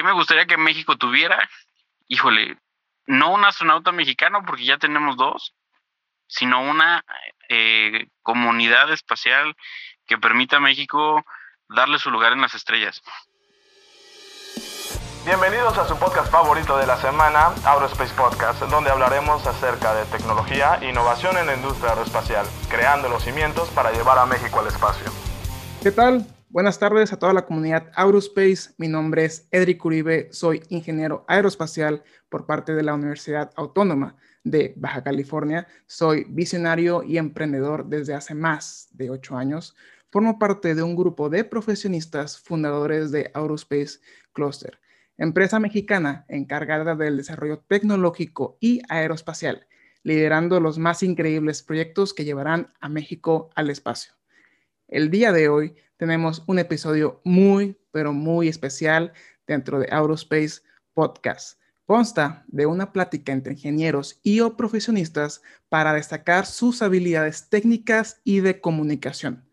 ¿qué me gustaría que México tuviera? Híjole, no un astronauta mexicano, porque ya tenemos dos, sino una eh, comunidad espacial que permita a México darle su lugar en las estrellas. Bienvenidos a su podcast favorito de la semana, Aerospace Podcast, donde hablaremos acerca de tecnología e innovación en la industria aeroespacial, creando los cimientos para llevar a México al espacio. ¿Qué tal? Buenas tardes a toda la comunidad Aerospace. Mi nombre es Edric Uribe, soy ingeniero aeroespacial por parte de la Universidad Autónoma de Baja California. Soy visionario y emprendedor desde hace más de ocho años. Formo parte de un grupo de profesionistas fundadores de Aerospace Cluster empresa mexicana encargada del desarrollo tecnológico y aeroespacial, liderando los más increíbles proyectos que llevarán a México al espacio. El día de hoy tenemos un episodio muy, pero muy especial dentro de Aerospace Podcast. Consta de una plática entre ingenieros y o profesionistas para destacar sus habilidades técnicas y de comunicación,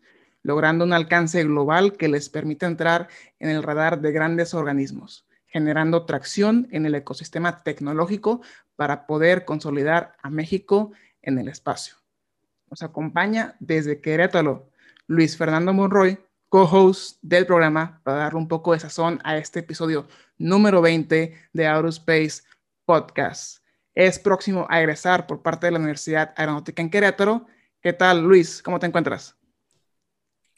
logrando un alcance global que les permita entrar en el radar de grandes organismos generando tracción en el ecosistema tecnológico para poder consolidar a México en el espacio. Nos acompaña desde Querétaro Luis Fernando Monroy, co-host del programa, para darle un poco de sazón a este episodio número 20 de Aerospace Podcast. Es próximo a egresar por parte de la Universidad Aeronáutica en Querétaro. ¿Qué tal, Luis? ¿Cómo te encuentras?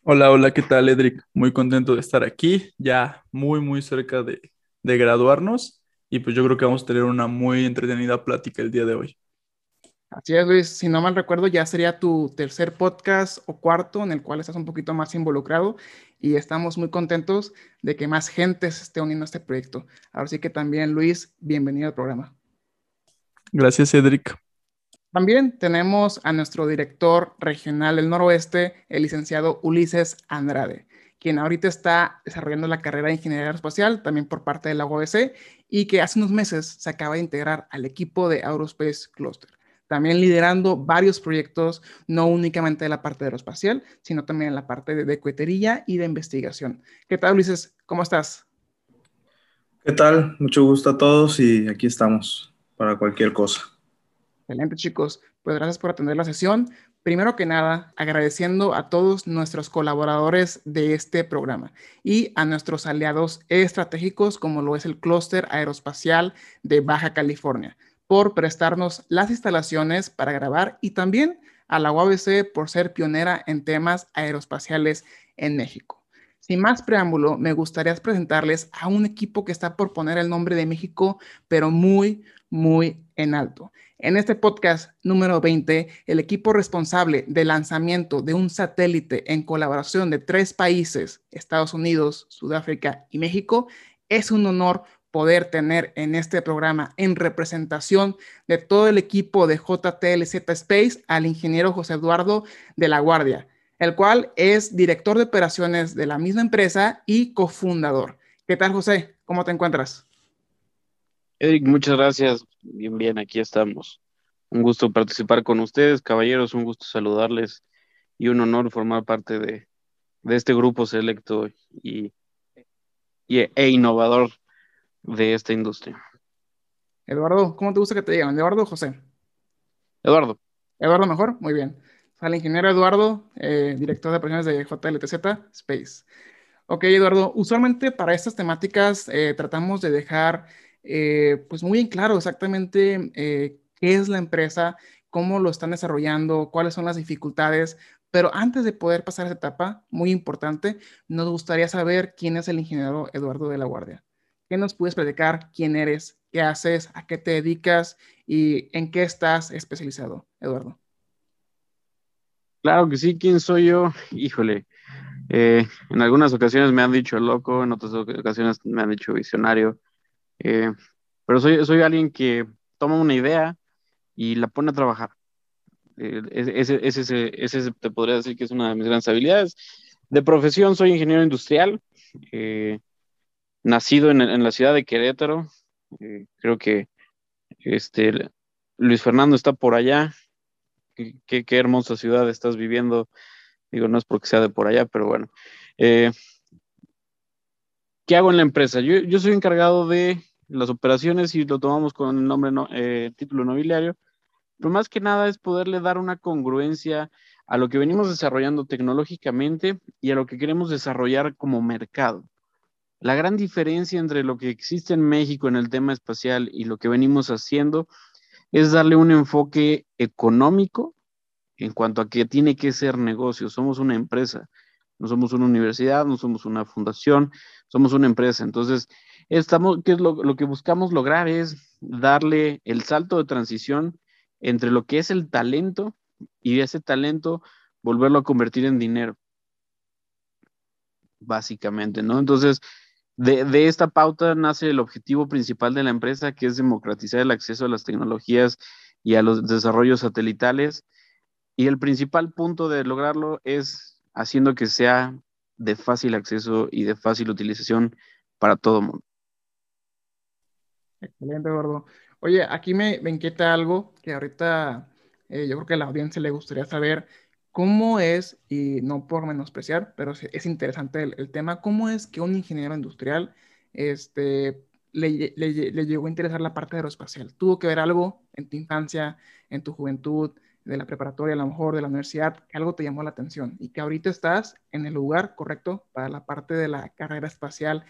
Hola, hola, ¿qué tal, Edric? Muy contento de estar aquí, ya muy, muy cerca de de graduarnos y pues yo creo que vamos a tener una muy entretenida plática el día de hoy. Así es, Luis. Si no mal recuerdo, ya sería tu tercer podcast o cuarto en el cual estás un poquito más involucrado y estamos muy contentos de que más gente se esté uniendo a este proyecto. Ahora sí que también, Luis, bienvenido al programa. Gracias, Cedric. También tenemos a nuestro director regional del noroeste, el licenciado Ulises Andrade quien ahorita está desarrollando la carrera de ingeniería aeroespacial, también por parte de la UABC, y que hace unos meses se acaba de integrar al equipo de Aerospace Cluster, también liderando varios proyectos, no únicamente de la parte aeroespacial, sino también en la parte de, de y de investigación. ¿Qué tal, Ulises? ¿Cómo estás? ¿Qué tal? Mucho gusto a todos y aquí estamos para cualquier cosa. Excelente, chicos. Pues gracias por atender la sesión. Primero que nada, agradeciendo a todos nuestros colaboradores de este programa y a nuestros aliados estratégicos como lo es el Clúster Aeroespacial de Baja California por prestarnos las instalaciones para grabar y también a la UABC por ser pionera en temas aeroespaciales en México. Sin más preámbulo, me gustaría presentarles a un equipo que está por poner el nombre de México, pero muy, muy en alto. En este podcast número 20, el equipo responsable del lanzamiento de un satélite en colaboración de tres países, Estados Unidos, Sudáfrica y México, es un honor poder tener en este programa en representación de todo el equipo de JTLZ Space al ingeniero José Eduardo de la Guardia, el cual es director de operaciones de la misma empresa y cofundador. ¿Qué tal, José? ¿Cómo te encuentras? Eric, muchas gracias. Bien, bien, aquí estamos. Un gusto participar con ustedes, caballeros, un gusto saludarles y un honor formar parte de, este grupo selecto y, e innovador de esta industria. Eduardo, ¿cómo te gusta que te digan? ¿Eduardo o José? Eduardo. Eduardo mejor, muy bien. Al ingeniero Eduardo, eh, director de operaciones de JLTZ Space. Ok, Eduardo, usualmente para estas temáticas eh, tratamos de dejar eh, pues muy en claro exactamente eh, qué es la empresa, cómo lo están desarrollando, cuáles son las dificultades. Pero antes de poder pasar a esa etapa, muy importante, nos gustaría saber quién es el ingeniero Eduardo de la Guardia. ¿Qué nos puedes platicar? ¿Quién eres? ¿Qué haces? ¿A qué te dedicas? ¿Y en qué estás especializado, Eduardo? Claro que sí, ¿quién soy yo? Híjole, eh, en algunas ocasiones me han dicho loco, en otras ocasiones me han dicho visionario. Eh, pero soy, soy alguien que toma una idea y la pone a trabajar. Eh, ese, ese, te podría decir que es una de mis grandes habilidades. De profesión soy ingeniero industrial, eh, nacido en, la ciudad de Querétaro. creo que este, Luis Fernando está por allá. Qué, hermosa ciudad estás viviendo. Digo, no es porque sea de por allá, pero bueno ¿qué hago en la empresa? Yo, soy encargado de las operaciones y lo tomamos con el nombre, eh, título nobiliario, pero más que nada es poderle dar una congruencia a lo que venimos desarrollando tecnológicamente y a lo que queremos desarrollar como mercado. La gran diferencia entre lo que existe en México en el tema espacial y lo que venimos haciendo es darle un enfoque económico en cuanto a que tiene que ser negocio. Somos una empresa, no somos una universidad, no somos una fundación, somos una empresa. Entonces, estamos, ¿qué es lo, lo que buscamos lograr? Es darle el salto de transición entre lo que es el talento y ese talento volverlo a convertir en dinero, básicamente, ¿no? Entonces, de, esta pauta nace el objetivo principal de la empresa, que es democratizar el acceso a las tecnologías y a los desarrollos satelitales. Y el principal punto de lograrlo es haciendo que sea de fácil acceso y de fácil utilización para todo mundo. Excelente, Eduardo. Oye, aquí me, me inquieta algo que ahorita eh, yo creo que a la audiencia le gustaría saber cómo es, y no por menospreciar, pero es interesante el, tema, cómo es que un ingeniero industrial este, le, le, le, llegó a interesar la parte aeroespacial. ¿Tuvo que ver algo en tu infancia, en tu juventud, de la preparatoria, a lo mejor de la universidad, que algo te llamó la atención y que ahorita estás en el lugar correcto para la parte de la carrera espacial,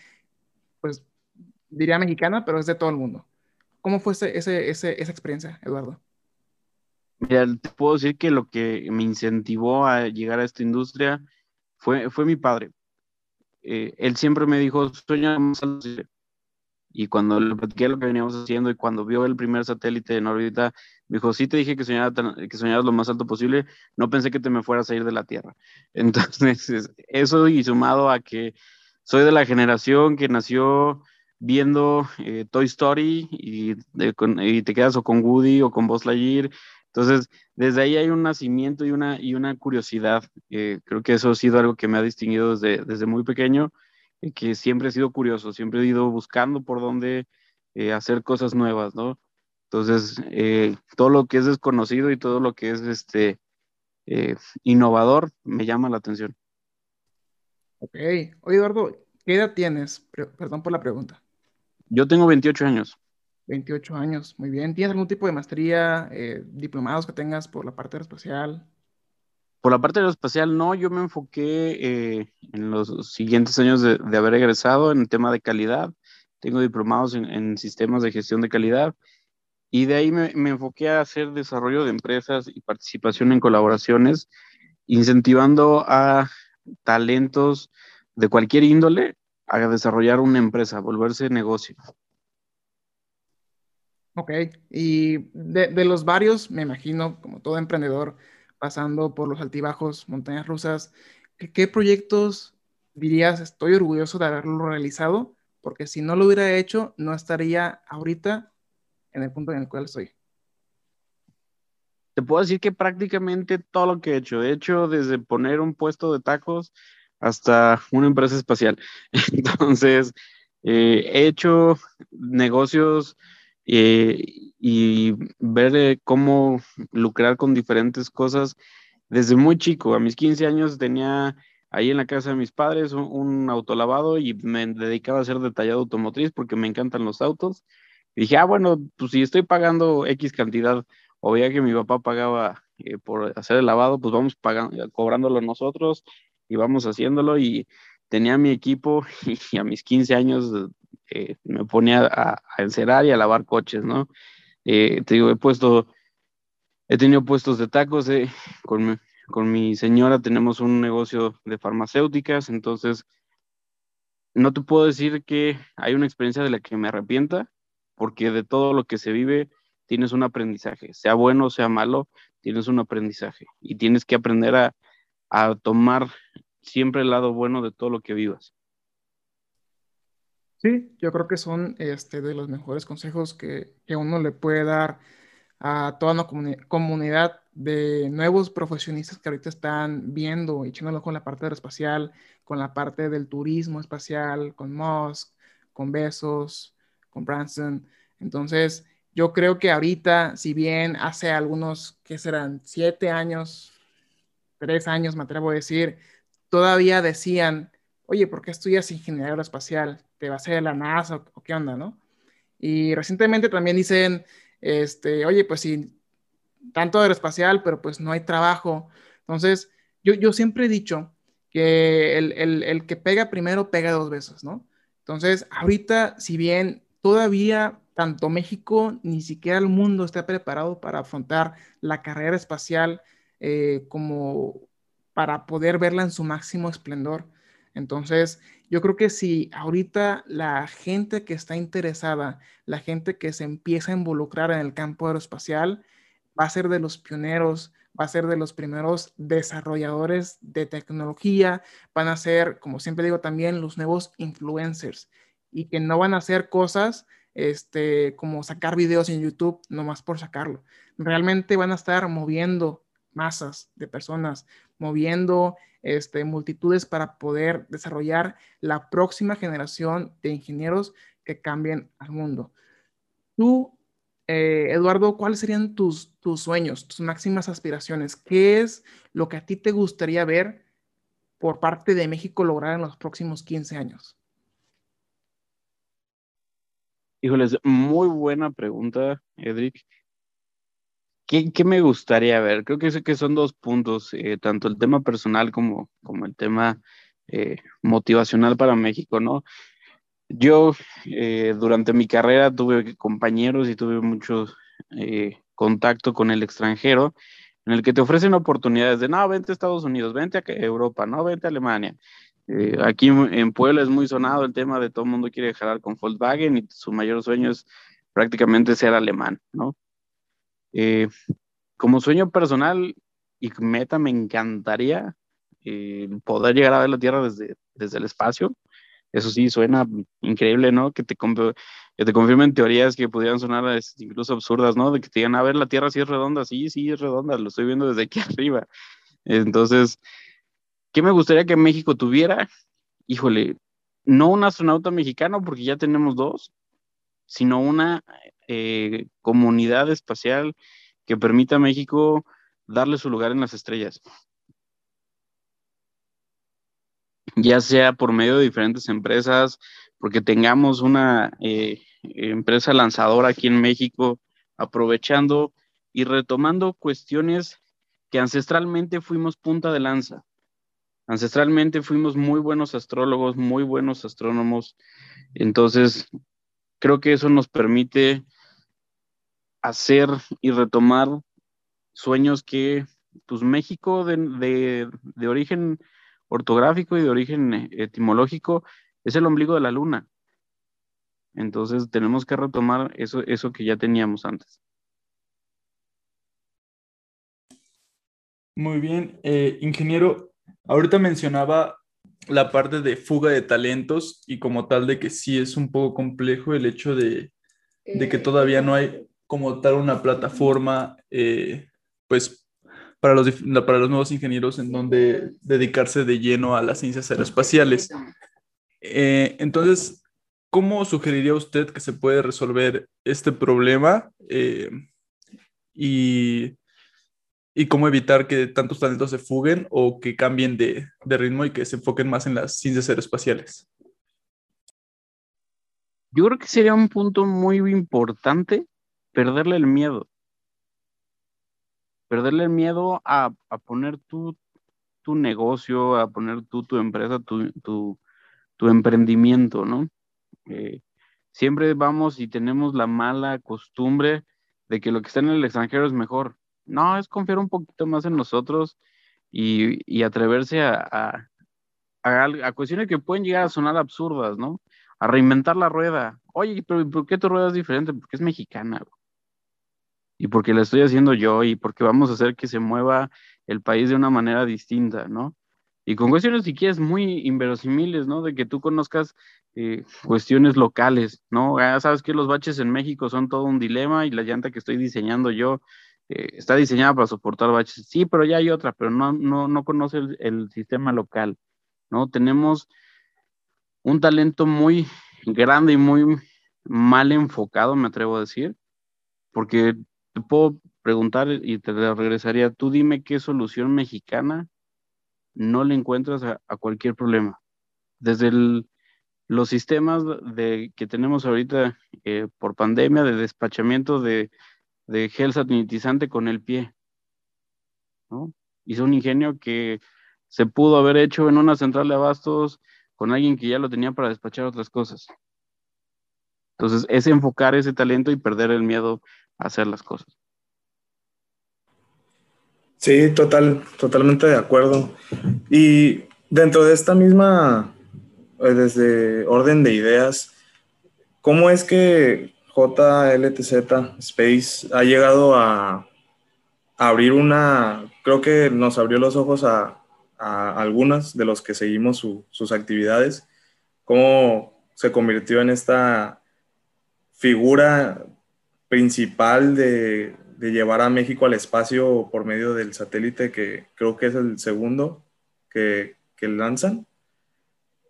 pues diría mexicana, pero es de todo el mundo? ¿Cómo fue esa experiencia, Eduardo? Mira, te puedo decir que lo que me incentivó a llegar a esta industria fue, fue mi padre. Eh, él siempre me dijo, alto. Y cuando le platiqué lo que veníamos haciendo y cuando vio el primer satélite en órbita, me dijo, sí te dije que, soñara que soñaras lo más alto posible, no pensé que te me fueras a ir de la Tierra. Entonces, eso y sumado a que soy de la generación que nació viendo eh, Toy Story y, te quedas o con Woody o con Buzz Lightyear. Entonces, desde ahí hay un nacimiento y una, y una curiosidad. Eh, creo que eso ha sido algo que me ha distinguido desde, desde muy pequeño, y que siempre he sido curioso, siempre he ido buscando por dónde eh, hacer cosas nuevas, ¿no? Entonces, todo lo que es desconocido y todo lo que es este, innovador me llama la atención. Ok. Oye, Eduardo, ¿qué edad tienes? Perdón por la pregunta. Yo tengo 28 años. 28 años, muy bien. ¿Tienes algún tipo de maestría, eh, diplomados que tengas por la parte aeroespacial? Por la parte aeroespacial, no, yo me enfoqué eh, en los siguientes años de, haber egresado en el tema de calidad. Tengo diplomados en, sistemas de gestión de calidad y de ahí me, me, enfoqué a hacer desarrollo de empresas y participación en colaboraciones, incentivando a talentos de cualquier índole a desarrollar una empresa, volverse negocio. Ok, y de, los varios, me imagino, como todo emprendedor, pasando por los altibajos, montañas rusas, ¿qué, proyectos dirías estoy orgulloso de haberlo realizado? Porque si no lo hubiera hecho, no estaría ahorita en el punto en el cual estoy. Te puedo decir que prácticamente todo lo que he hecho, he hecho desde poner un puesto de tacos hasta una empresa espacial. Entonces, eh, he hecho negocios eh, y ver eh, cómo lucrar con diferentes cosas desde muy chico. A mis 15 años tenía ahí en la casa de mis padres un, un autolavado y me dedicaba a hacer detallado automotriz porque me encantan los autos. Dije, ah, bueno, pues si estoy pagando X cantidad o veía que mi papá pagaba por hacer el lavado, pues vamos pagando, cobrándolo nosotros y vamos haciéndolo y tenía mi equipo y a mis 15 años eh, me ponía a, encerar y a lavar coches, ¿no? Eh, te digo, he puesto, he tenido puestos de tacos, eh, con, mi, con mi señora tenemos un negocio de farmacéuticas, entonces no te puedo decir que hay una experiencia de la que me arrepienta, porque de todo lo que se vive tienes un aprendizaje, sea bueno o sea malo, tienes un aprendizaje y tienes que aprender a, a tomar siempre el lado bueno de todo lo que vivas. Sí, yo creo que son este, de los mejores consejos que, uno le puede dar a toda una comunidad de nuevos profesionistas que ahorita están viendo y echándolo con la parte aeroespacial, con la parte del turismo espacial, con Musk, con Besos, con Branson. Entonces, yo creo que ahorita, si bien hace algunos, que serán? Siete años, tres años, me atrevo a decir, todavía decían oye, ¿por qué estudias ingeniería aeroespacial? ¿Te vas a a la NASA o, qué onda, no? Y recientemente también dicen, este, oye, pues sí, tanto aeroespacial, pero pues no hay trabajo. Entonces, yo, yo siempre he dicho que el, el, el que pega primero pega dos veces, ¿no? Entonces, ahorita, si bien todavía tanto México ni siquiera el mundo está preparado para afrontar la carrera espacial eh, como para poder verla en su máximo esplendor. Entonces, yo creo que si ahorita la gente que está interesada, la gente que se empieza a involucrar en el campo aeroespacial, va a ser de los pioneros, va a ser de los primeros desarrolladores de tecnología, van a ser, como siempre digo también, los nuevos influencers y que no van a hacer cosas este, como sacar videos en YouTube nomás por sacarlo. Realmente van a estar moviendo masas de personas, moviendo este, multitudes para poder desarrollar la próxima generación de ingenieros que cambien al mundo. Tú, eh, Eduardo, ¿cuáles serían tus, tus sueños, tus máximas aspiraciones? ¿Qué es lo que a ti te gustaría ver por parte de México lograr en los próximos 15 años? Híjoles, muy buena pregunta, Edric. ¿Qué, me gustaría ver? Creo que, son dos puntos, eh, tanto el tema personal como, como el tema eh, motivacional para México, ¿no? Yo eh, durante mi carrera tuve compañeros y tuve mucho contacto con el extranjero en el que te ofrecen oportunidades de, no, vente a Estados Unidos, vente a Europa, no, vente a Alemania. aquí en Puebla es muy sonado el tema de todo el mundo quiere jalar con Volkswagen y su mayor sueño es prácticamente ser alemán, ¿no? Eh, como sueño personal y meta, me encantaría eh, poder llegar a ver la Tierra desde, desde el espacio. Eso sí, suena increíble, ¿no? Que te, que te confirmen teorías que pudieran sonar este, incluso absurdas, ¿no? De que te digan, a ver, la Tierra sí es redonda, sí, sí es redonda, lo estoy viendo desde aquí arriba. Entonces, ¿qué me gustaría que México tuviera? Híjole, no un astronauta mexicano, porque ya tenemos dos, sino una eh, comunidad espacial que permita a México darle su lugar en las estrellas. Ya sea por medio de diferentes empresas, porque tengamos una eh, empresa lanzadora aquí en México, aprovechando y retomando cuestiones que ancestralmente fuimos punta de lanza. Ancestralmente fuimos muy buenos astrólogos, muy buenos astrónomos. Entonces, creo que eso nos permite hacer y retomar sueños que pues México de, origen ortográfico y de origen etimológico es el ombligo de la luna. Entonces tenemos que retomar eso, eso que ya teníamos antes. Muy bien, eh, ingeniero, ahorita mencionaba la parte de fuga de talentos y como tal de que sí es un poco complejo el hecho de, de que eh, todavía no hay como tal una plataforma, eh, pues, para los, para los nuevos ingenieros en donde dedicarse de lleno a las ciencias aeroespaciales. Eh, entonces, ¿cómo sugeriría usted que se puede resolver este problema eh, y, y, cómo evitar que tantos talentos se fuguen o que cambien de, de ritmo y que se enfoquen más en las ciencias aeroespaciales? Yo creo que sería un punto muy importante perderle el miedo. Perderle el miedo a, poner tu, tu, negocio, a poner tú tu empresa, tu, tu, emprendimiento, ¿no? Eh, siempre vamos y tenemos la mala costumbre de que lo que está en el extranjero es mejor. No, es confiar un poquito más en nosotros y, atreverse a, a, cuestiones que pueden llegar a sonar absurdas, ¿no? A reinventar la rueda. Oye, pero ¿por qué tu rueda es diferente? Porque es mexicana y porque la estoy haciendo yo y porque vamos a hacer que se mueva el país de una manera distinta, ¿no? Y con cuestiones, si quieres, muy inverosimiles, ¿no? De que tú conozcas eh, cuestiones locales, ¿no? Ya sabes que los baches en México son todo un dilema y la llanta que estoy diseñando yo eh, está diseñada para soportar baches. Sí, pero ya hay otra, pero no, no, no conoce el, sistema local, ¿no? Tenemos un talento muy grande y muy mal enfocado, me atrevo a decir, porque te puedo preguntar y te regresaría, tú dime qué solución mexicana no le encuentras a, cualquier problema. desde los sistemas de, que tenemos ahorita eh, por pandemia de despachamiento de, de gel satinizante con el pie. ¿no? Hizo un ingenio que se pudo haber hecho en una central de abastos con alguien que ya lo tenía para despachar otras cosas. Entonces, es enfocar ese talento y perder el miedo a hacer las cosas. Sí, total, totalmente de acuerdo. Y dentro de esta misma, eh, desde orden de ideas, ¿cómo es que JLTZ Space ha llegado a, abrir una, creo que nos abrió los ojos a, algunas de los que seguimos sus actividades, cómo se convirtió en esta figura principal de, llevar a México al espacio por medio del satélite, que creo que es el segundo que, que lanzan.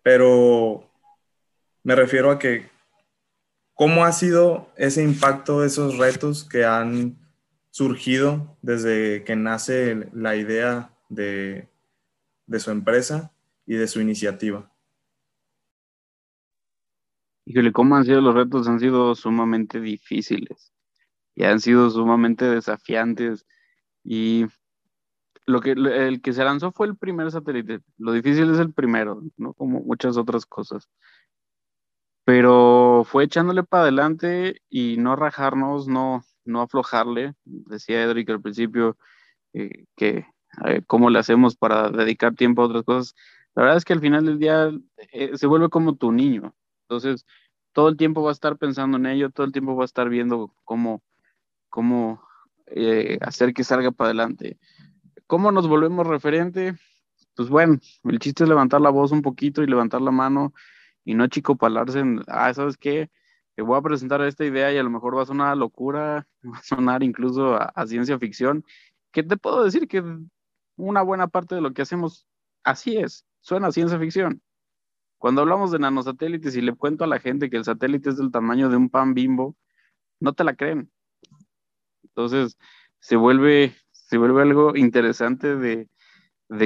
Pero me refiero a que, ¿cómo ha sido ese impacto, esos retos que han surgido desde que nace la idea de, de su empresa y de su iniciativa? Híjole, ¿cómo han sido los retos? Han sido sumamente difíciles y han sido sumamente desafiantes. Y lo que el que se lanzó fue el primer satélite. Lo difícil es el primero, ¿no? Como muchas otras cosas. Pero fue echándole para adelante y no rajarnos, no, no aflojarle. Decía Edric al principio eh, que cómo le hacemos para dedicar tiempo a otras cosas. La verdad es que al final del día eh, se vuelve como tu niño. Entonces, todo el tiempo va a estar pensando en ello, todo el tiempo va a estar viendo cómo, cómo eh, hacer que salga para adelante. ¿Cómo nos volvemos referente? Pues bueno, el chiste es levantar la voz un poquito y levantar la mano y no chico palarse en, ah, ¿sabes qué? Te voy a presentar esta idea y a lo mejor va a sonar a locura, va a sonar incluso a, ciencia ficción. ¿Qué te puedo decir? Que una buena parte de lo que hacemos así es, suena a ciencia ficción. Cuando hablamos de nanosatélites y le cuento a la gente que el satélite es del tamaño de un pan bimbo, no te la creen. Entonces, se vuelve, se vuelve algo interesante de,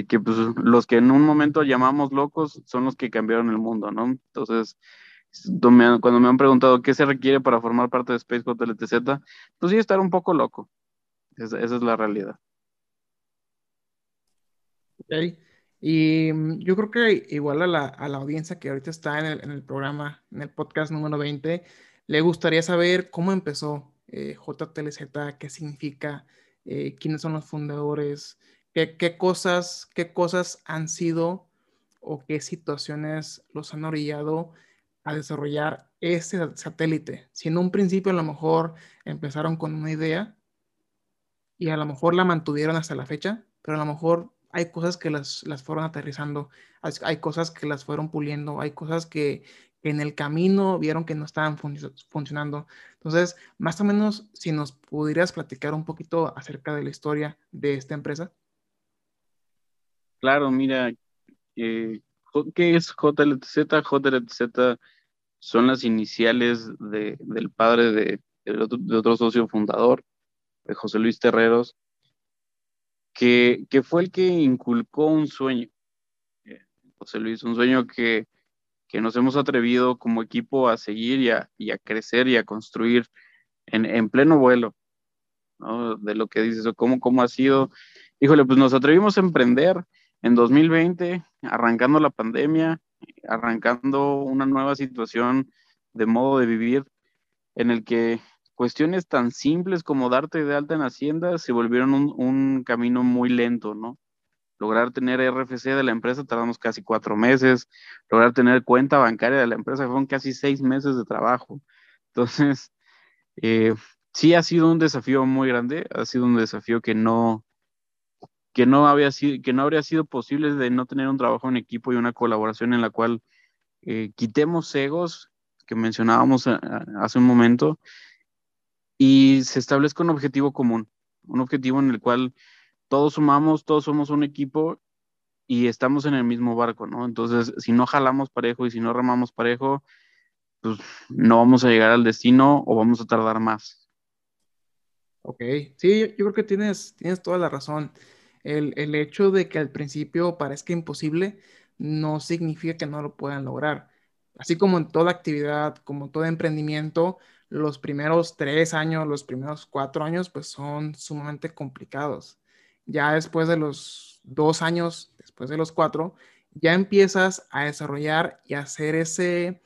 que pues, los que en un momento llamamos locos son los que cambiaron el mundo, ¿no? Entonces, cuando me han preguntado qué se requiere para formar parte de Space LTZ, pues sí, estar un poco loco. Esa, esa es la realidad. Okay. Y mm, yo creo que igual a la, audiencia que ahorita está en el, programa, en el podcast número 20, le gustaría saber cómo empezó eh, JTLZ, qué significa, eh, quiénes son los fundadores, qué, cosas, qué cosas han sido o qué situaciones los han orillado a desarrollar este satélite. Si en un principio a lo mejor empezaron con una idea y a lo mejor la mantuvieron hasta la fecha, pero a lo mejor hay cosas que las, las fueron aterrizando, hay cosas que las fueron puliendo, hay cosas que, en el camino vieron que no estaban funcionando. Entonces, más o menos, si nos pudieras platicar un poquito acerca de la historia de esta empresa. Claro, mira, eh, ¿qué es JLTZ? JLTZ son las iniciales de, del padre de, otro, socio fundador, de José Luis Terreros, que, fue el que inculcó un sueño. Eh, José Luis, un sueño que, nos hemos atrevido como equipo a seguir y a, crecer y a construir en, pleno vuelo, De lo que dices, cómo, cómo ha sido. Híjole, pues nos atrevimos a emprender en 2020, arrancando la pandemia, arrancando una nueva situación de modo de vivir en el que cuestiones tan simples como darte de alta en Hacienda se volvieron un, camino muy lento, ¿no? Lograr tener RFC de la empresa tardamos casi cuatro meses, lograr tener cuenta bancaria de la empresa fueron casi seis meses de trabajo. Entonces, eh, sí ha sido un desafío muy grande, ha sido un desafío que no, que no había sido, que no habría sido posible de no tener un trabajo en equipo y una colaboración en la cual eh, quitemos egos que mencionábamos eh, hace un momento y se establezca un objetivo común, un objetivo en el cual todos sumamos, todos somos un equipo y estamos en el mismo barco, ¿no? Entonces, si no jalamos parejo y si no remamos parejo, pues no vamos a llegar al destino o vamos a tardar más. Ok, sí, yo, creo que tienes, tienes toda la razón. El, el, hecho de que al principio parezca imposible, no significa que no lo puedan lograr. Así como en toda actividad, como todo emprendimiento, los primeros tres años, los primeros cuatro años, pues son sumamente complicados. Ya después de los dos años, después de los cuatro, ya empiezas a desarrollar y a hacer ese,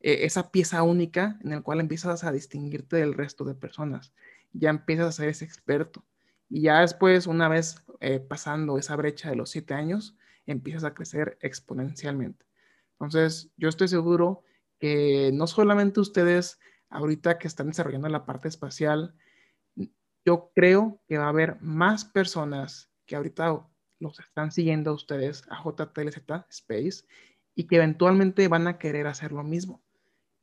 e, esa pieza única en el cual empiezas a distinguirte del resto de personas. Ya empiezas a ser ese experto. Y ya después, una vez eh, pasando esa brecha de los siete años, empiezas a crecer exponencialmente. Entonces, yo estoy seguro que no solamente ustedes, ahorita que están desarrollando la parte espacial, yo creo que va a haber más personas que ahorita los están siguiendo a ustedes a JTLZ Space y que eventualmente van a querer hacer lo mismo,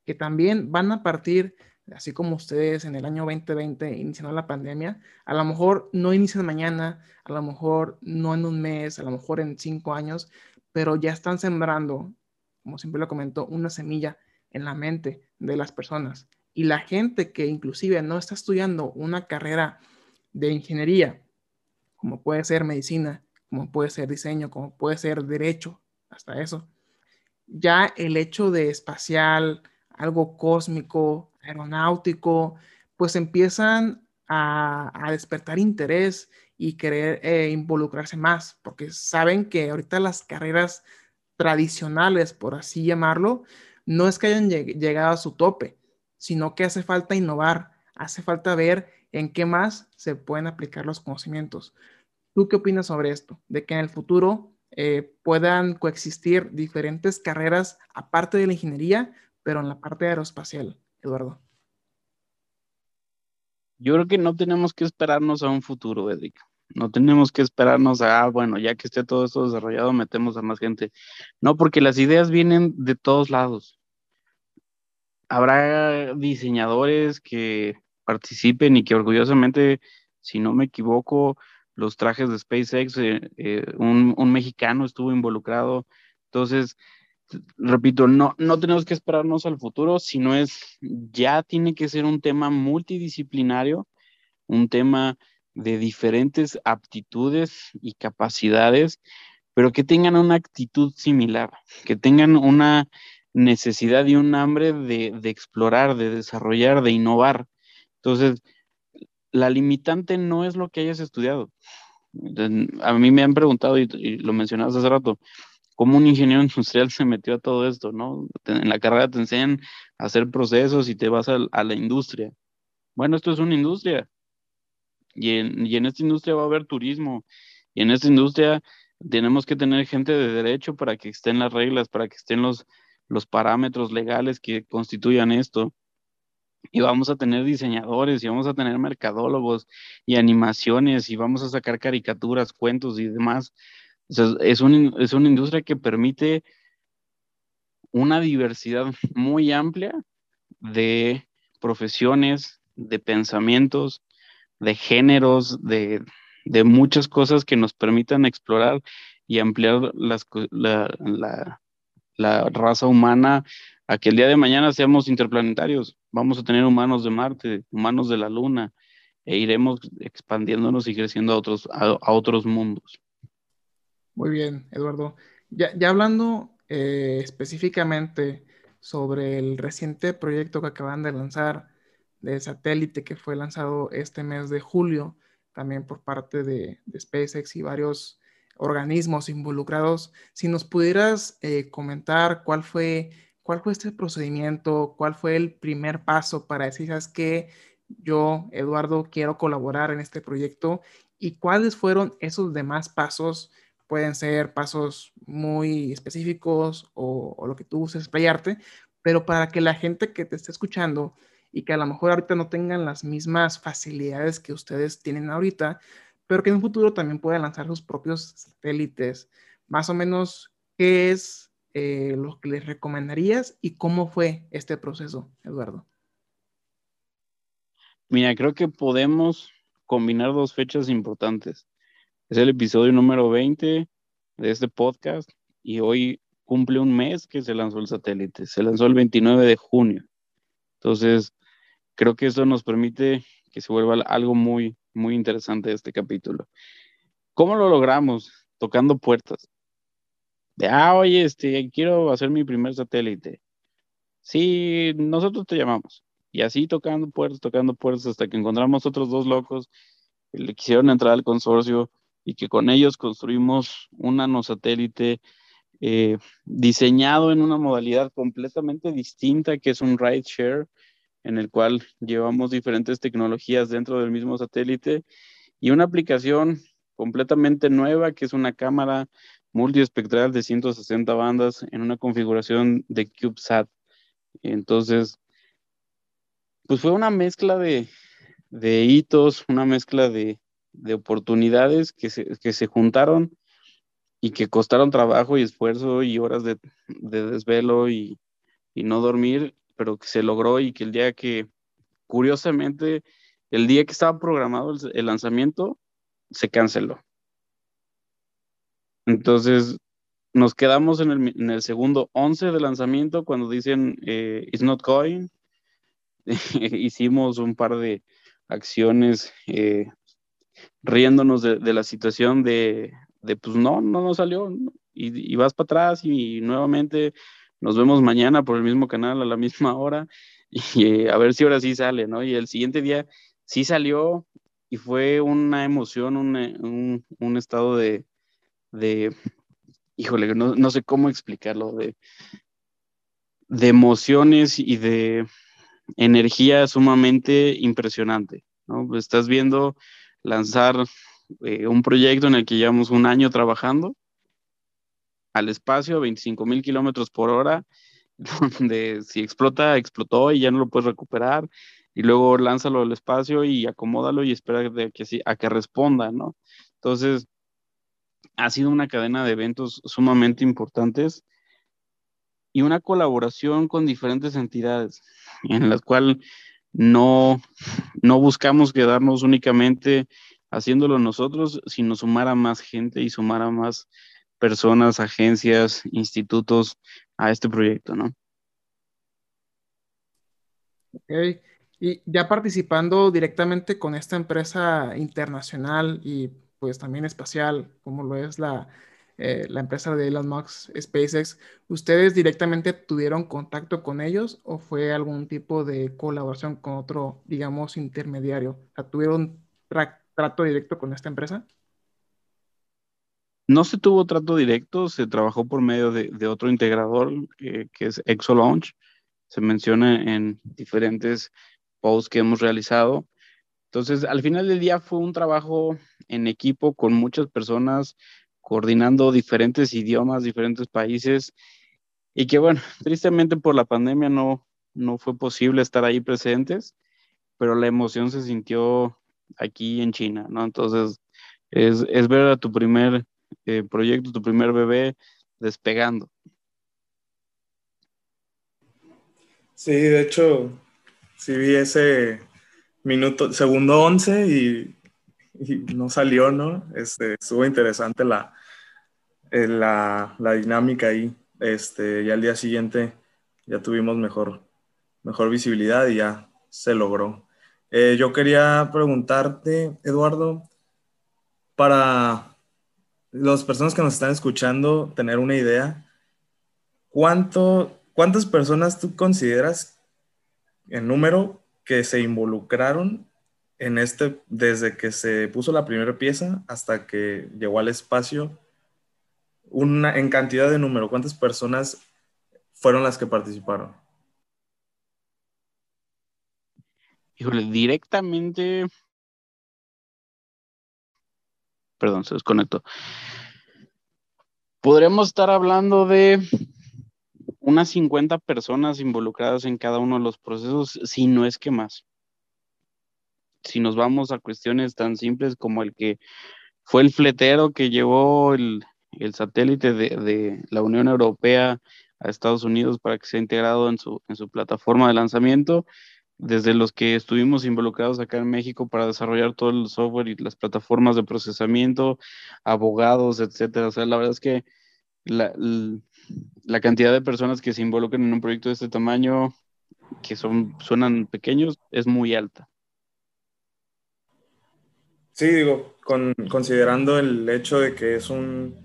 que también van a partir así como ustedes en el año 2020 iniciando la pandemia, a lo mejor no inician mañana, a lo mejor no en un mes, a lo mejor en cinco años, pero ya están sembrando, como siempre lo comento, una semilla en la mente de las personas. Y la gente que inclusive no está estudiando una carrera de ingeniería, como puede ser medicina, como puede ser diseño, como puede ser derecho, hasta eso, ya el hecho de espacial, algo cósmico, aeronáutico, pues empiezan a, despertar interés y querer eh, involucrarse más, porque saben que ahorita las carreras tradicionales, por así llamarlo, no es que hayan llegado a su tope, sino que hace falta innovar, hace falta ver en qué más se pueden aplicar los conocimientos. ¿Tú qué opinas sobre esto? De que en el futuro eh, puedan coexistir diferentes carreras aparte de la ingeniería, pero en la parte aeroespacial. Eduardo? Yo creo que no tenemos que esperarnos a un futuro, Edric. No tenemos que esperarnos a, ah, bueno, ya que esté todo esto desarrollado, metemos a más gente. No, porque las ideas vienen de todos lados. Habrá diseñadores que participen y que orgullosamente, si no me equivoco, los trajes de SpaceX, eh, eh, un, un, mexicano estuvo involucrado. Entonces, repito, no, no tenemos que esperarnos al futuro, sino es, ya tiene que ser un tema multidisciplinario, un tema de diferentes aptitudes y capacidades, pero que tengan una actitud similar, que tengan una necesidad y un hambre de, de explorar, de desarrollar, de innovar. Entonces, la limitante no es lo que hayas estudiado. A mí me han preguntado, y, y lo mencionabas hace rato, cómo un ingeniero industrial se metió a todo esto, ¿no? En la carrera te enseñan a hacer procesos y te vas a, la industria. Bueno, esto es una industria. Y en, esta industria va a haber turismo. Y en esta industria tenemos que tener gente de derecho para que estén las reglas, para que estén los, los parámetros legales que constituyan esto. Y vamos a tener diseñadores, y vamos a tener mercadólogos, y animaciones, y vamos a sacar caricaturas, cuentos y demás es, una industria que permite una diversidad muy amplia de profesiones, de pensamientos, de géneros, de, muchas cosas que nos permitan explorar y ampliar la, la, raza humana a que el día de mañana seamos interplanetarios. Vamos a tener humanos de Marte, humanos de la Luna, e iremos expandiéndonos y creciendo a otros, a otros mundos. Muy bien, Eduardo. Ya, hablando eh, específicamente sobre el reciente proyecto que acaban de lanzar de satélite que fue lanzado este mes de julio, también por parte de, SpaceX y varios organismos involucrados, si nos pudieras eh, comentar cuál fue, cuál fue este procedimiento, cuál fue el primer paso para decir, ¿sabes qué? Yo, Eduardo, quiero colaborar en este proyecto y cuáles fueron esos demás pasos pueden ser pasos muy específicos o, lo que tú uses explayarte, pero para que la gente que te esté escuchando y que a lo mejor ahorita no tengan las mismas facilidades que ustedes tienen ahorita, pero que en un futuro también puedan lanzar sus propios satélites, más o menos, ¿qué es eh, lo que les recomendarías y cómo fue este proceso, Eduardo? Mira, creo que podemos combinar dos fechas importantes. Es el episodio número 20 de este podcast y hoy cumple un mes que se lanzó el satélite. Se lanzó el 29 de junio. Entonces, creo que eso nos permite que se vuelva algo muy, muy interesante este capítulo. ¿Cómo lo logramos? Tocando puertas. de, ah, oye, este, quiero hacer mi primer satélite. Sí, nosotros te llamamos. Y así tocando puertas, tocando puertas, hasta que encontramos otros dos locos que le quisieron entrar al consorcio y que con ellos construimos un nanosatélite eh, diseñado en una modalidad completamente distinta, que es un ride share, en el cual llevamos diferentes tecnologías dentro del mismo satélite y una aplicación completamente nueva, que es una cámara multiespectral de 160 bandas en una configuración de CubeSat. Entonces, pues fue una mezcla de, hitos, una mezcla de, oportunidades que se, juntaron y que costaron trabajo y esfuerzo y horas de, desvelo y, no dormir, pero que se logró y que el día que, curiosamente, el día que estaba programado el lanzamiento, se canceló. Entonces, nos quedamos en el, segundo 11 de lanzamiento cuando dicen eh, It's not going. Hicimos un par de acciones eh, riéndonos de, la situación de, pues no, no nos salió. Y, vas para atrás y, nuevamente nos vemos mañana por el mismo canal a la misma hora y eh, a ver si ahora sí sale, ¿no? Y el siguiente día sí salió y fue una emoción, un, un estado de, de, híjole, no, sé cómo explicarlo, de, de emociones y de energía sumamente impresionante, ¿no? Estás viendo lanzar eh, un proyecto en el que llevamos un año trabajando al espacio a 25 mil kilómetros por hora, donde si explota, explotó y ya no lo puedes recuperar, y luego lánzalo al espacio y acomódalo y espera de que, a que responda, ¿no? Entonces, ha sido una cadena de eventos sumamente importantes y una colaboración con diferentes entidades en las cuales no, no buscamos quedarnos únicamente haciéndolo nosotros, sino sumar a más gente y sumar a más personas, agencias, institutos a este proyecto, ¿no? Ok, y ya participando directamente con esta empresa internacional y pues también espacial, como lo es la, eh, la empresa de Elon Musk, SpaceX, ¿ustedes directamente tuvieron contacto con ellos o fue algún tipo de colaboración con otro, digamos, intermediario? ¿Tuvieron trato directo con esta empresa? No se tuvo trato directo, se trabajó por medio de, otro integrador que es ExoLaunch. Se menciona en diferentes posts que hemos realizado. Entonces, al final del día fue un trabajo en equipo con muchas personas, coordinando diferentes idiomas, diferentes países, y que bueno, tristemente por la pandemia no, no fue posible estar ahí presentes, pero la emoción se sintió aquí en China, ¿no? Entonces, es, ver a tu primer eh, proyecto, tu primer bebé despegando. Sí, de hecho, sí vi ese, minuto, segundo 11 y, no salió, ¿no? Este, estuvo interesante la, eh, la, la, dinámica ahí. Este, y al día siguiente ya tuvimos mejor, mejor visibilidad y ya se logró. Eh, yo quería preguntarte, Eduardo, para las personas que nos están escuchando, tener una idea, ¿cuánto, ¿cuántas personas tú consideras en número que se involucraron en este, desde que se puso la primera pieza hasta que llegó al espacio, una, en cantidad de número, ¿cuántas personas fueron las que participaron? Híjole, directamente. Perdón, se desconectó. Podremos estar hablando de unas 50 personas involucradas en cada uno de los procesos, si no es que más. Si nos vamos a cuestiones tan simples como el que fue el fletero que llevó el, satélite de, la Unión Europea a Estados Unidos para que sea integrado en su, en su plataforma de lanzamiento, desde los que estuvimos involucrados acá en México para desarrollar todo el software y las plataformas de procesamiento, abogados, etcétera. O sea, la verdad es que la, la cantidad de personas que se involucran en un proyecto de este tamaño, que son, suenan pequeños, es muy alta. Sí, digo, con, considerando el hecho de que es un,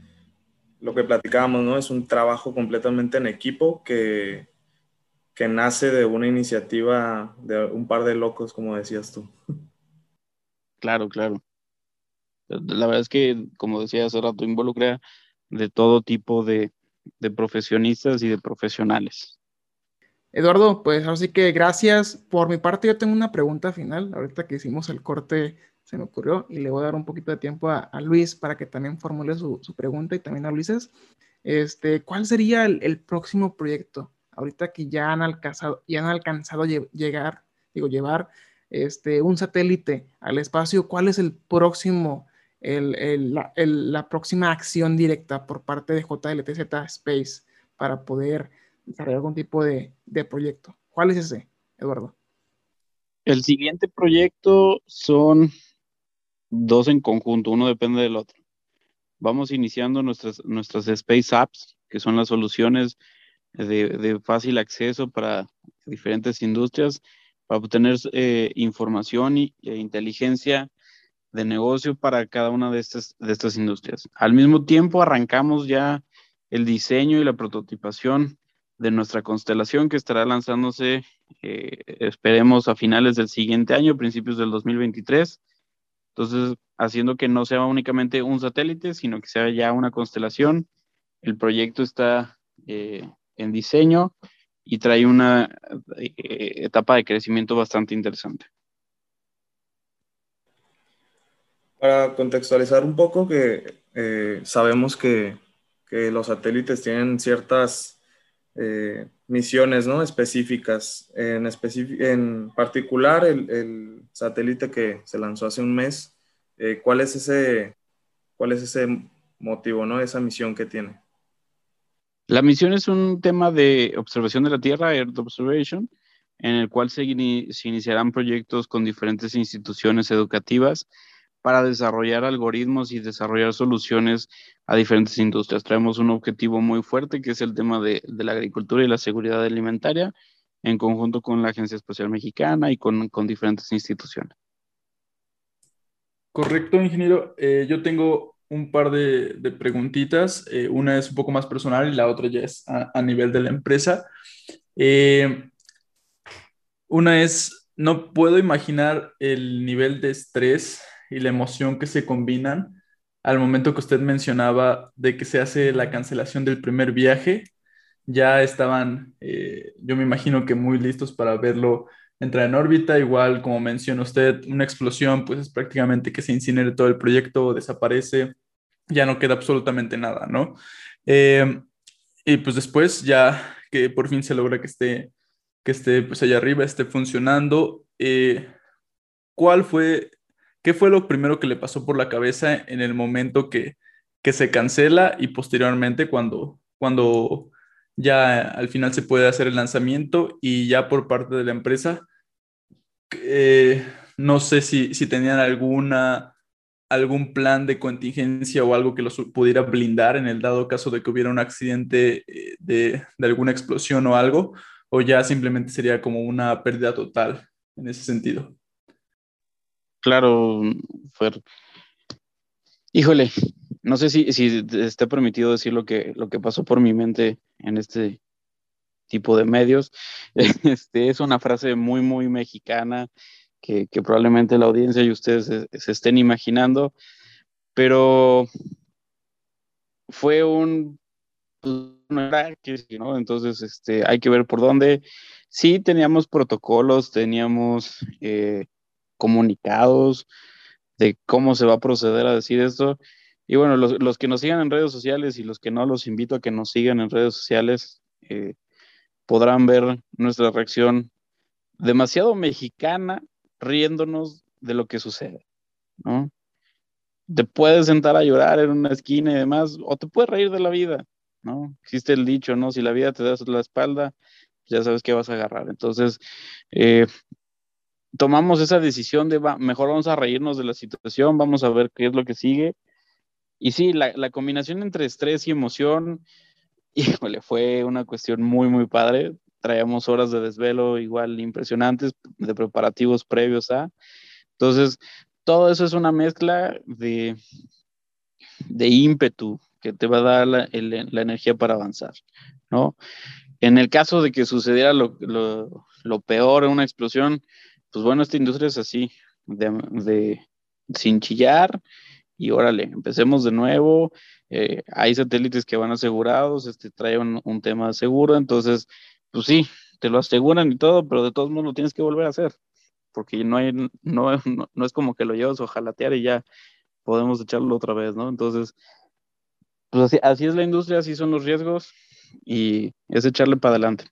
lo que platicábamos, ¿no? Es un trabajo completamente en equipo que, que nace de una iniciativa de un par de locos, como decías tú. Claro, claro. La verdad es que, como decía hace rato, involucra de todo tipo de, de profesionistas y de profesionales. Eduardo, pues así que gracias. Por mi parte, yo tengo una pregunta final. Ahorita que hicimos el corte, se me ocurrió y le voy a dar un poquito de tiempo a, Luis para que también formule su, pregunta y también a Luises. Este, ¿Cuál sería el, próximo proyecto? Ahorita que ya han alcanzado, ya han alcanzado llegar, digo, llevar este, un satélite al espacio, ¿cuál es el próximo, la, próxima acción directa por parte de JLTZ Space para poder desarrollar algún tipo de, de proyecto? ¿Cuál es ese, Eduardo? El siguiente proyecto son dos en conjunto, uno depende del otro. Vamos iniciando nuestras, nuestras Space Apps, que son las soluciones de, fácil acceso para diferentes industrias, para obtener eh, información e inteligencia de negocio para cada una de estas, de estas industrias. Al mismo tiempo, arrancamos ya el diseño y la prototipación de nuestra constelación que estará lanzándose, eh, esperemos, a finales del siguiente año, principios del 2023 entonces, haciendo que no sea únicamente un satélite, sino que sea ya una constelación. El proyecto está eh, en diseño y trae una eh, etapa de crecimiento bastante interesante. Para contextualizar un poco, que eh, sabemos que, los satélites tienen ciertas misiones ¿no? específicas. En, en particular, el, satélite que se lanzó hace un mes, eh, ¿cuál, es ese, ¿cuál es ese motivo, ¿no? esa misión que tiene? La misión es un tema de observación de la Tierra, Earth Observation, en el cual se, se iniciarán proyectos con diferentes instituciones educativas para desarrollar algoritmos y desarrollar soluciones a diferentes industrias. Traemos un objetivo muy fuerte que es el tema de, la agricultura y la seguridad alimentaria en conjunto con la Agencia Espacial Mexicana y con, diferentes instituciones. Correcto, ingeniero. Eh, yo tengo un par de, preguntitas. Eh, una es un poco más personal y la otra ya es a, nivel de la empresa. Eh, una es, no puedo imaginar el nivel de estrés y la emoción que se combinan al momento que usted mencionaba de que se hace la cancelación del primer viaje, ya estaban, eh, yo me imagino que muy listos para verlo entrar en órbita. Igual, como menciona usted, una explosión, pues es prácticamente que se incinere todo el proyecto, desaparece, ya no queda absolutamente nada, ¿no? Eh, y pues después, ya que por fin se logra que esté, que esté pues allá arriba, esté funcionando, eh, ¿cuál fue ¿Qué fue lo primero que le pasó por la cabeza en el momento que, se cancela y posteriormente cuando, cuando ya al final se puede hacer el lanzamiento y ya por parte de la empresa? Eh, no sé si, tenían alguna, algún plan de contingencia o algo que los pudiera blindar en el dado caso de que hubiera un accidente eh, de, de alguna explosión o algo, o ya simplemente sería como una pérdida total en ese sentido. Claro, Fer. Híjole, no sé si, si está permitido decir lo que, lo que pasó por mi mente en este tipo de medios. Este, es una frase muy, muy mexicana que, probablemente la audiencia y ustedes se, estén imaginando, pero fue un, ¿no? Entonces, este, hay que ver por dónde. Sí, teníamos protocolos, teníamos eh, comunicados de cómo se va a proceder a decir esto. Y bueno, los, que nos sigan en redes sociales y los que no, los invito a que nos sigan en redes sociales, eh, podrán ver nuestra reacción demasiado mexicana riéndonos de lo que sucede, ¿no? Te puedes sentar a llorar en una esquina y demás, o te puedes reír de la vida, ¿no? Existe el dicho, ¿no? Si la vida te da la espalda, ya sabes que vas a agarrar. Entonces, eh, tomamos esa decisión de mejor vamos a reírnos de la situación, vamos a ver qué es lo que sigue. Y sí, la, combinación entre estrés y emoción, híjole, fue una cuestión muy, muy padre. Traíamos horas de desvelo igual impresionantes, de preparativos previos a. Entonces, todo eso es una mezcla de, de ímpetu que te va a dar la, energía para avanzar, ¿no? En el caso de que sucediera lo, peor, una explosión, pues bueno, esta industria es así, de, sin chillar y órale, empecemos de nuevo. Eh, hay satélites que van asegurados, este trae un, un, tema seguro, entonces, pues sí, te lo aseguran y todo, pero de todos modos lo tienes que volver a hacer, porque no, hay, no, no, es como que lo llevas a jalatear y ya podemos echarlo otra vez, ¿no? Entonces, pues así, así es la industria, así son los riesgos y es echarle para adelante.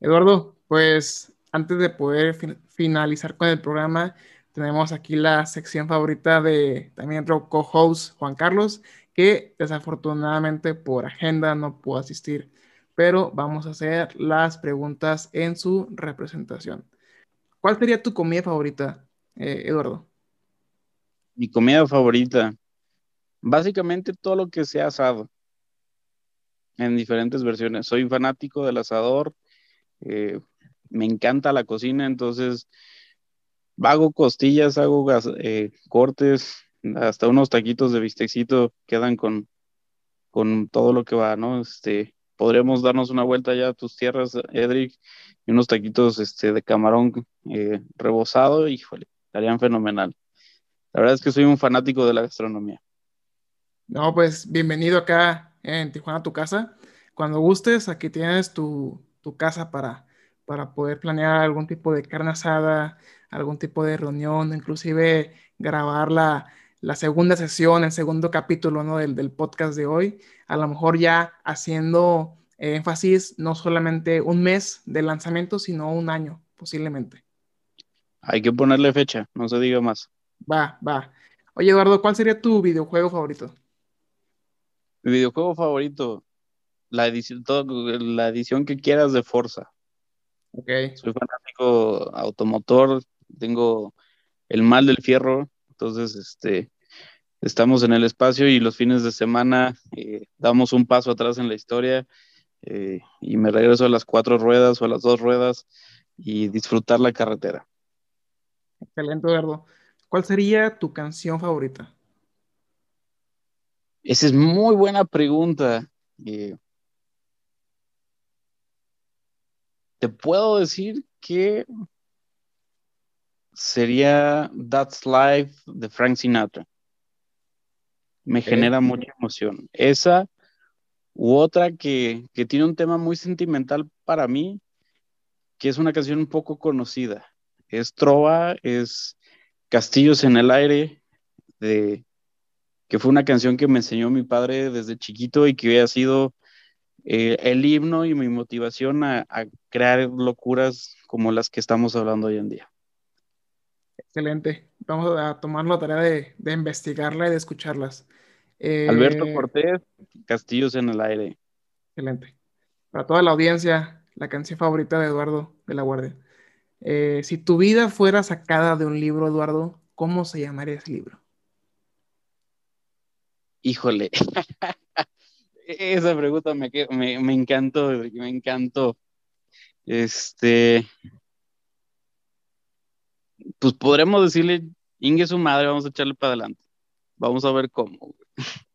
Eduardo, pues antes de poder finalizar con el programa, tenemos aquí la sección favorita de también otro co-host, Juan Carlos, que desafortunadamente por agenda no pudo asistir pero vamos a hacer las preguntas en su representación. ¿Cuál sería tu comida favorita, eh, Eduardo? Mi comida favorita, básicamente todo lo que sea asado, en diferentes versiones. Soy fanático del asador, eh, me encanta la cocina, entonces hago costillas, hago eh, cortes, hasta unos taquitos de bistecito quedan con, con todo lo que va, ¿no? Este, podríamos darnos una vuelta ya a tus tierras, Edric, y unos taquitos este, de camarón eh, rebozado, híjole, estarían fenomenal. La verdad es que soy un fanático de la gastronomía. No, pues bienvenido acá en Tijuana, tu casa. Cuando gustes, aquí tienes tu, casa para, para poder planear algún tipo de carne asada, algún tipo de reunión, inclusive grabar la, la segunda sesión, el segundo capítulo ¿no? del, del, podcast de hoy, a lo mejor ya haciendo énfasis no solamente un mes de lanzamiento, sino un año posiblemente. Hay que ponerle fecha, no se diga más. Va, va. Oye, Eduardo, ¿cuál sería tu videojuego favorito? Mi videojuego favorito, la edición, la edición que quieras de Forza. Ok. Soy fanático automotor, tengo el mal del fierro, entonces, este, estamos en el espacio y los fines de semana eh, damos un paso atrás en la historia eh, y me regreso a las cuatro ruedas o a las dos ruedas y disfrutar la carretera. Excelente, Eduardo. ¿Cuál sería tu canción favorita? Esa es muy buena pregunta. Eh, te puedo decir que sería That's Life de Frank Sinatra. Me genera mucha emoción. Esa u otra que, tiene un tema muy sentimental para mí, que es una canción un poco conocida. Es Trova, es Castillos en el Aire, de, que fue una canción que me enseñó mi padre desde chiquito y que había sido eh, el himno y mi motivación a crear locuras como las que estamos hablando hoy en día. Excelente. Vamos a tomar la tarea de, investigarla y de escucharlas. Alberto eh, Cortés, Castillos en el aire. Excelente. Para toda la audiencia, la canción favorita de Eduardo de la Guardia. Eh, si tu vida fuera sacada de un libro, Eduardo, ¿cómo se llamaría ese libro? Híjole. Esa pregunta me, me, me encantó, me encantó. Este, pues podremos decirle, Inge su madre, vamos a echarle para adelante. Vamos a ver cómo.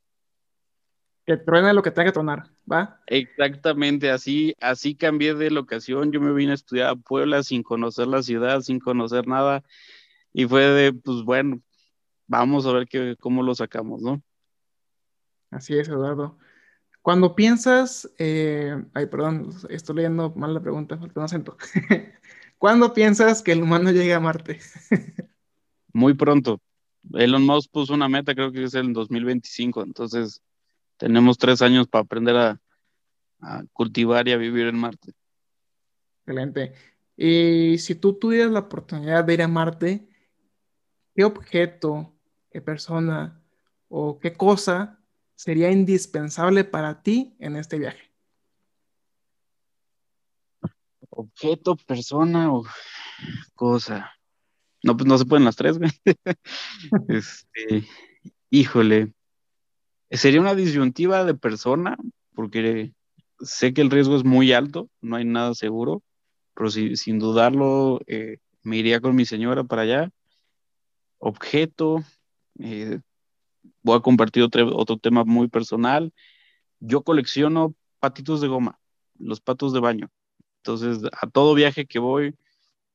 Que truene lo que tenga que tronar, ¿va? Exactamente, así, así cambié de locación. Yo me vine a estudiar a Puebla sin conocer la ciudad, sin conocer nada. Y fue de, pues bueno, vamos a ver qué, cómo lo sacamos, ¿no? Así es, Eduardo. Cuando piensas, eh, ay, perdón, estoy leyendo mal la pregunta, falta un acento. ¿Cuándo piensas que el humano llegue a Marte? Muy pronto. Elon Musk puso una meta, creo que es el 2025, entonces tenemos tres años para aprender a, cultivar y a vivir en Marte. Excelente. Y si tú tuvieras la oportunidad de ir a Marte, ¿qué objeto, qué persona o qué cosa sería indispensable para ti en este viaje? Objeto, persona o cosa. No, pues no se pueden las tres, güey. este, híjole. Sería una disyuntiva de persona, porque sé que el riesgo es muy alto, no hay nada seguro, pero sin dudarlo eh, me iría con mi señora para allá. Objeto, eh, voy a compartir otro, otro tema muy personal. Yo colecciono patitos de goma, los patos de baño. Entonces, a todo viaje que voy,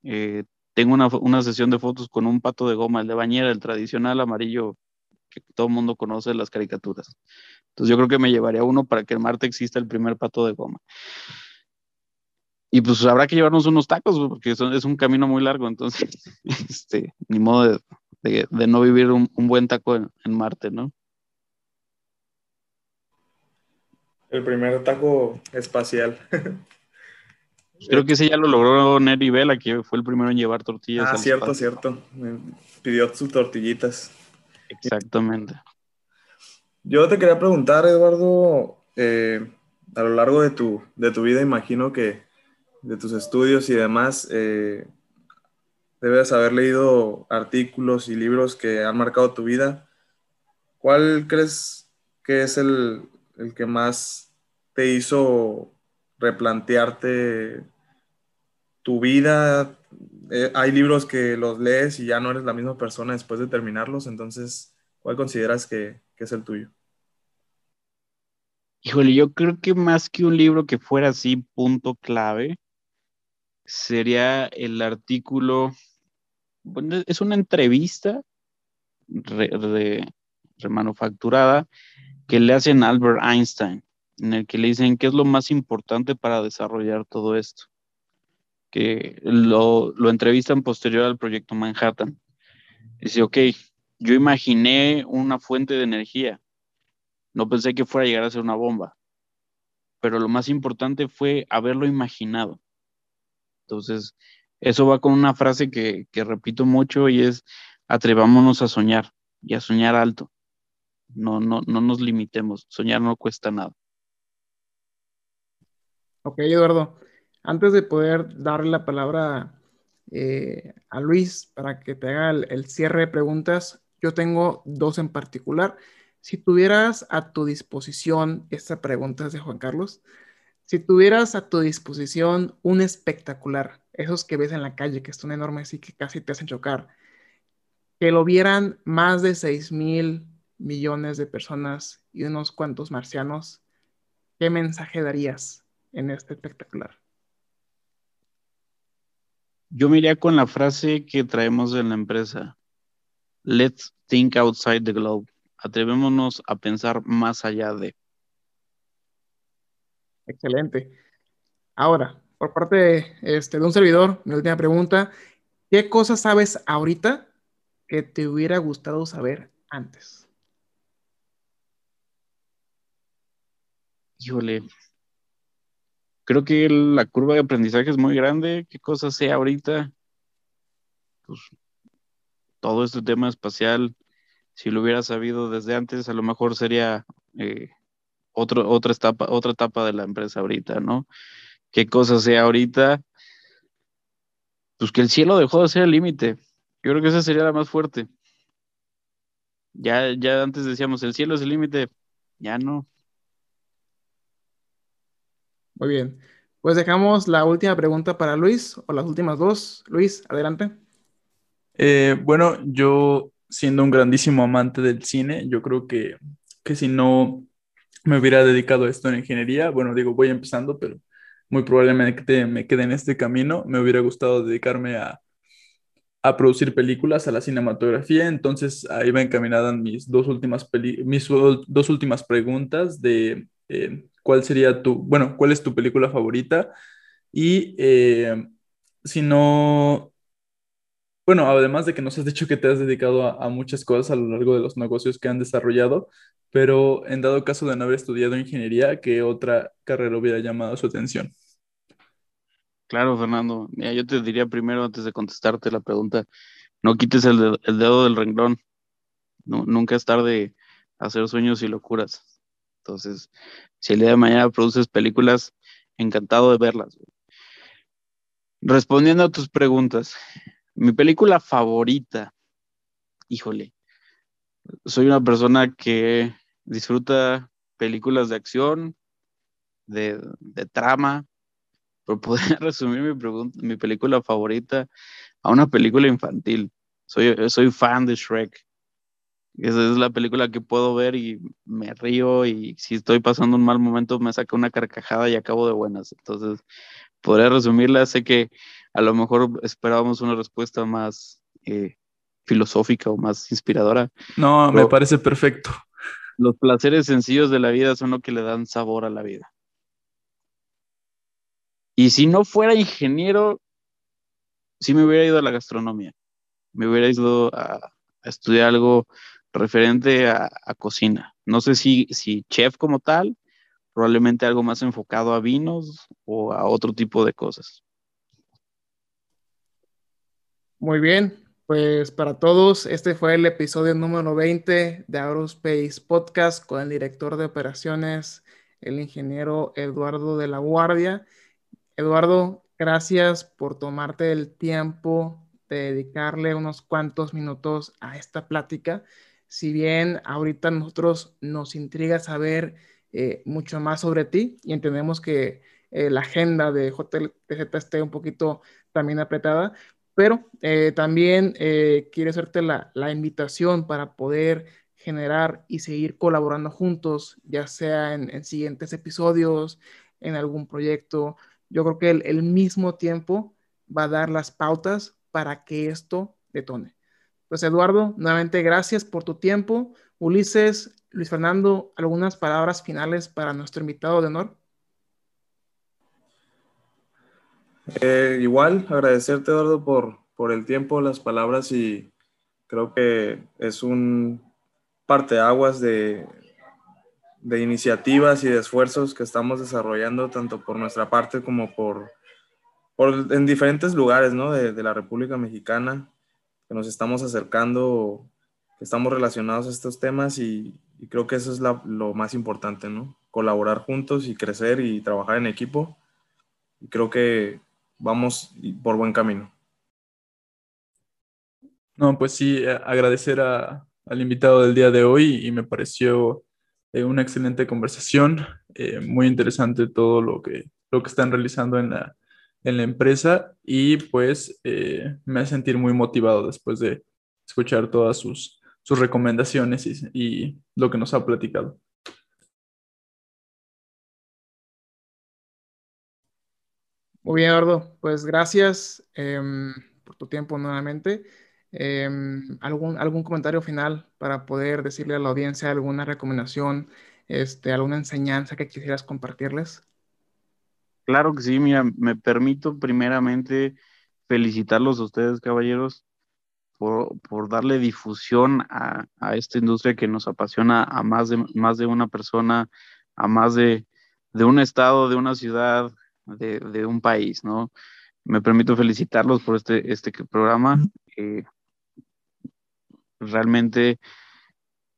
eh, tengo una, una, sesión de fotos con un pato de goma, el de bañera, el tradicional amarillo que todo el mundo conoce las caricaturas. Entonces yo creo que me llevaría uno para que en Marte exista el primer pato de goma. Y pues habrá que llevarnos unos tacos, porque es un camino muy largo, entonces, este, ni modo de, de, no vivir un, un buen taco en, en, Marte, ¿no? El primer taco espacial. Creo que ese ya lo logró Neri Vela, que fue el primero en llevar tortillas. Ah, cierto, espacio. cierto. Me pidió sus tortillitas. Exactamente. Yo te quería preguntar, Eduardo, eh, a lo largo de tu, de tu vida, imagino que de tus estudios y demás, eh, debes haber leído artículos y libros que han marcado tu vida. ¿Cuál crees que es el, el que más te hizo replantearte tu vida? Eh, hay libros que los lees y ya no eres la misma persona después de terminarlos, entonces, ¿cuál consideras que, que es el tuyo? Híjole, yo creo que más que un libro que fuera así, punto clave, sería el artículo, es una entrevista re, re, remanufacturada que le hacen a Albert Einstein, en el que le dicen qué es lo más importante para desarrollar todo esto que lo, lo entrevistan posterior al proyecto Manhattan. Dice, ok, yo imaginé una fuente de energía, no pensé que fuera a llegar a ser una bomba, pero lo más importante fue haberlo imaginado. Entonces, eso va con una frase que, repito mucho y es, atrevámonos a soñar y a soñar alto. No, no, no nos limitemos, soñar no cuesta nada. Ok, Eduardo. Antes de poder darle la palabra eh, a Luis para que te haga el, el, cierre de preguntas, yo tengo dos en particular. Si tuvieras a tu disposición, esta pregunta es de Juan Carlos, si tuvieras a tu disposición un espectacular, esos que ves en la calle, que son enormes y que casi te hacen chocar, que lo vieran más de 6 mil millones de personas y unos cuantos marcianos, ¿qué mensaje darías en este espectacular? Yo me iría con la frase que traemos en la empresa. Let's think outside the globe. Atrevémonos a pensar más allá de. Excelente. Ahora, por parte de, este, de un servidor, mi última pregunta. ¿Qué cosas sabes ahorita que te hubiera gustado saber antes? Híjole, creo que la curva de aprendizaje es muy grande. ¿Qué cosa sea ahorita? Pues todo este tema espacial, si lo hubiera sabido desde antes, a lo mejor sería eh, otra, etapa, otra etapa de la empresa ahorita, ¿no? ¿Qué cosa sea ahorita? Pues que el cielo dejó de ser el límite. Yo creo que esa sería la más fuerte. Ya, ya antes decíamos, el cielo es el límite, ya no. Muy bien. Pues dejamos la última pregunta para Luis, o las últimas dos. Luis, adelante. Eh, bueno, yo siendo un grandísimo amante del cine, yo creo que, que si no me hubiera dedicado a esto en ingeniería, bueno, digo, voy empezando, pero muy probablemente me quede en este camino, me hubiera gustado dedicarme a, a producir películas, a la cinematografía, entonces ahí va encaminadas mis dos últimas, mis dos últimas preguntas de... Eh, cuál sería tu, bueno, cuál es tu película favorita y eh, si no, bueno, además de que nos has dicho que te has dedicado a, muchas cosas a lo largo de los negocios que han desarrollado, pero en dado caso de no haber estudiado ingeniería, ¿qué otra carrera hubiera llamado su atención? Claro, Fernando. Mira, yo te diría primero, antes de contestarte la pregunta, no quites el, dedo, el dedo del renglón. Nunca es tarde hacer sueños y locuras. Entonces, si el día de mañana produces películas, encantado de verlas. Respondiendo a tus preguntas, mi película favorita, híjole, soy una persona que disfruta películas de acción, de, de trama, pero podría resumir mi, película favorita a una película infantil. Soy, soy fan de Shrek. Esa es la película que puedo ver y me río y si estoy pasando un mal momento me saca una carcajada y acabo de buenas. Entonces, podría resumirla. Sé que a lo mejor esperábamos una respuesta más eh, filosófica o más inspiradora. No, me parece perfecto. Los placeres sencillos de la vida son lo que le dan sabor a la vida. Y si no fuera ingeniero, sí me hubiera ido a la gastronomía. Me hubiera ido a, estudiar algo referente a, cocina. No sé si, si chef como tal, probablemente algo más enfocado a vinos o a otro tipo de cosas. Muy bien, pues para todos, este fue el episodio número 20 de Aerospace Podcast con el director de operaciones, el ingeniero Eduardo de la Guardia. Eduardo, gracias por tomarte el tiempo de dedicarle unos cuantos minutos a esta plática. Si bien ahorita nosotros nos intriga saber eh, mucho más sobre ti y entendemos que eh, la agenda de JTZ esté un poquito también apretada, pero eh, también quiero hacerte la, invitación para poder generar y seguir colaborando juntos, ya sea en siguientes episodios, en algún proyecto, yo creo que el, mismo tiempo va a dar las pautas para que esto detone. Pues Eduardo, nuevamente gracias por tu tiempo. Ulises, Luis Fernando, algunas palabras finales para nuestro invitado de honor. Eh, igual, agradecerte Eduardo por, por el tiempo, las palabras y creo que es un parteaguas de, de iniciativas y de esfuerzos que estamos desarrollando tanto por nuestra parte como por, por en diferentes lugares ¿no? de, de, la República Mexicana, que nos estamos acercando, que estamos relacionados a estos temas y, creo que eso es lo más importante, ¿no? Colaborar juntos y crecer y trabajar en equipo. Y creo que vamos por buen camino. No, pues sí, agradecer a, al invitado del día de hoy y me pareció eh, una excelente conversación, eh, muy interesante todo lo que, lo que están realizando en la, en la empresa y pues eh, me hace sentir muy motivado después de escuchar todas sus, sus recomendaciones y lo que nos ha platicado. Muy bien, Eduardo. Pues gracias em, por tu tiempo nuevamente. Em, ¿algún, ¿Algún comentario final para poder decirle a la audiencia alguna recomendación, este, alguna enseñanza que quisieras compartirles? Claro que sí, mira, me permito primeramente felicitarlos a ustedes, caballeros, por, por darle difusión a, a, esta industria que nos apasiona a más de, más de una persona, a más de, de un estado, de una ciudad, de, de, un país, ¿no? Me permito felicitarlos por este, este programa. Eh, realmente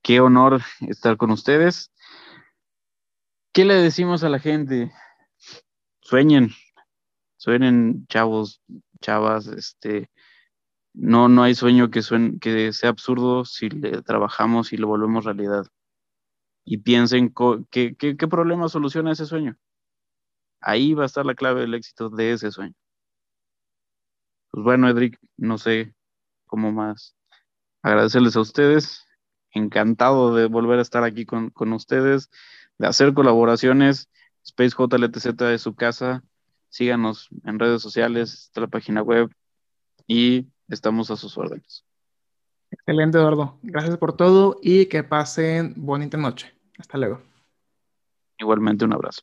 qué honor estar con ustedes. ¿Qué le decimos a la gente? Sueñen, sueñen, chavos, chavas, este, no, no hay sueño que, que sea absurdo si le trabajamos y lo volvemos realidad. Y piensen qué, qué, qué problema soluciona ese sueño. Ahí va a estar la clave del éxito de ese sueño. Pues bueno, Edric, no sé cómo más agradecerles a ustedes. Encantado de volver a estar aquí con, ustedes, de hacer colaboraciones. Space JLTZ de su casa. Síganos en redes sociales, está la página web y estamos a sus órdenes. Excelente, Eduardo. Gracias por todo y que pasen bonita noche. Hasta luego. Igualmente, un abrazo.